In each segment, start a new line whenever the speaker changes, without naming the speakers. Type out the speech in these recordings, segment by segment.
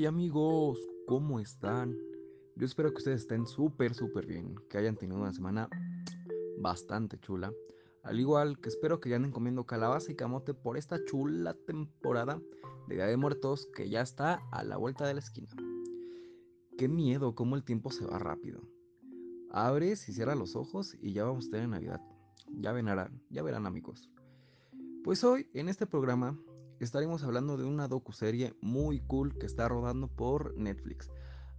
Hey amigos, ¿cómo están? Yo espero que ustedes estén súper, súper bien, que hayan tenido una semana bastante chula. Al igual que espero que ya anden comiendo calabaza y camote por esta chula temporada de Día de Muertos que ya está a la vuelta de la esquina. Qué miedo cómo el tiempo se va rápido. Abres y cierras los ojos y ya vamos a tener Navidad. Ya verán, ya verán amigos. Pues hoy en este programa estaremos hablando de una docuserie muy cool que está rodando por Netflix.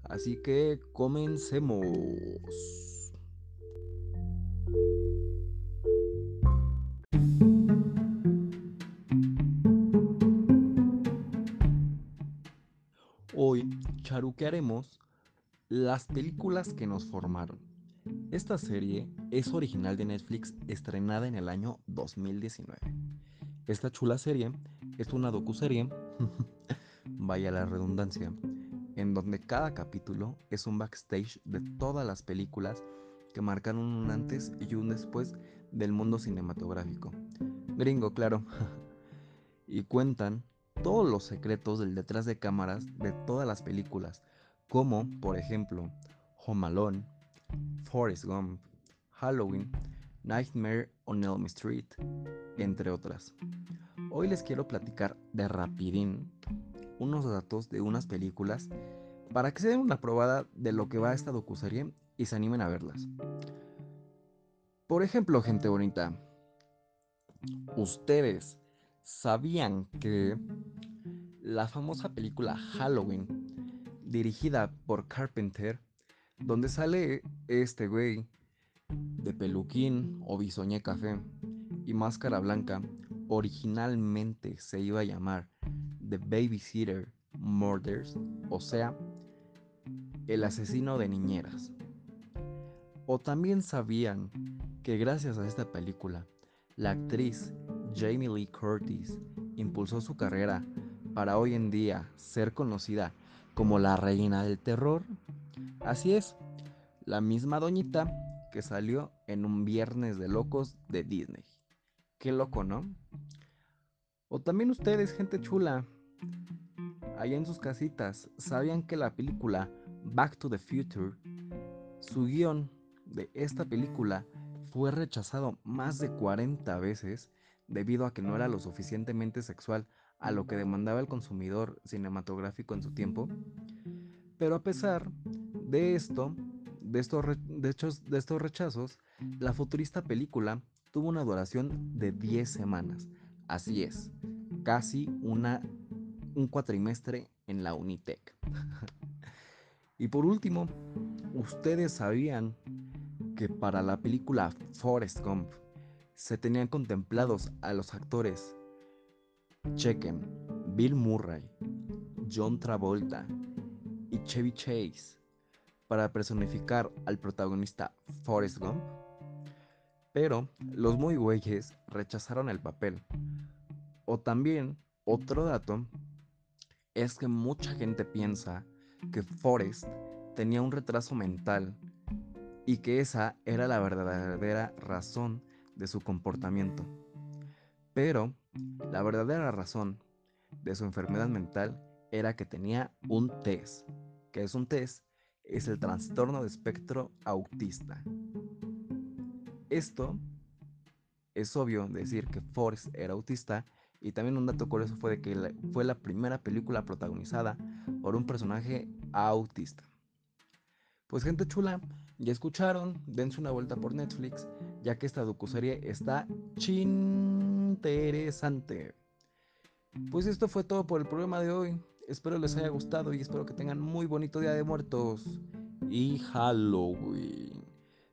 Así que comencemos. Hoy charuquearemos las películas que nos formaron. Esta serie es original de Netflix estrenada en el año 2019. Esta chula serie es una docuserie, vaya la redundancia, en donde cada capítulo es un backstage de todas las películas que marcaron un antes y un después del mundo cinematográfico. Gringo, claro. y cuentan todos los secretos del detrás de cámaras de todas las películas, como, por ejemplo, Home Alone, Forrest Gump, Halloween, Nightmare on Elm Street, entre otras. Hoy les quiero platicar de rapidín unos datos de unas películas para que se den una probada de lo que va esta docuserie y se animen a verlas. Por ejemplo, gente bonita, ustedes sabían que la famosa película Halloween, dirigida por Carpenter, donde sale este güey de peluquín o bisoñé café y máscara blanca, originalmente se iba a llamar The Babysitter Murders, o sea, el asesino de niñeras. O también sabían que gracias a esta película, la actriz Jamie Lee Curtis impulsó su carrera para hoy en día ser conocida como la reina del terror. Así es, la misma doñita que salió en un viernes de locos de Disney. Qué loco, ¿no? O también ustedes, gente chula, allá en sus casitas, ¿sabían que la película Back to the Future, su guion de esta película fue rechazado más de 40 veces debido a que no era lo suficientemente sexual a lo que demandaba el consumidor cinematográfico en su tiempo? Pero a pesar de esto, de estos, de estos rechazos, la futurista película tuvo una duración de 10 semanas. Así es, casi una, un cuatrimestre en la Unitec. y por último, ¿ustedes sabían que para la película Forrest Gump se tenían contemplados a los actores chequen Bill Murray, John Travolta y Chevy Chase para personificar al protagonista Forrest Gump? Pero los muy güeyes rechazaron el papel. O también, otro dato, es que mucha gente piensa que Forrest tenía un retraso mental y que esa era la verdadera razón de su comportamiento. Pero la verdadera razón de su enfermedad mental era que tenía un TES. que es un TES? Es el trastorno de espectro autista. Esto es obvio decir que Forrest era autista y también un dato curioso fue de que fue la primera película protagonizada por un personaje autista. Pues gente chula, ya escucharon, dense una vuelta por Netflix, ya que esta docuserie está interesante. Pues esto fue todo por el programa de hoy. Espero les haya gustado y espero que tengan muy bonito Día de Muertos y Halloween.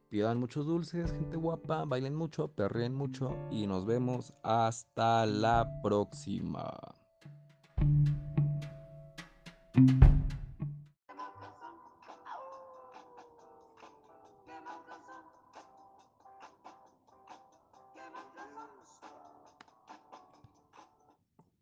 Pidan muchos dulces, gente guapa, bailen mucho, perreen mucho y nos vemos hasta la próxima.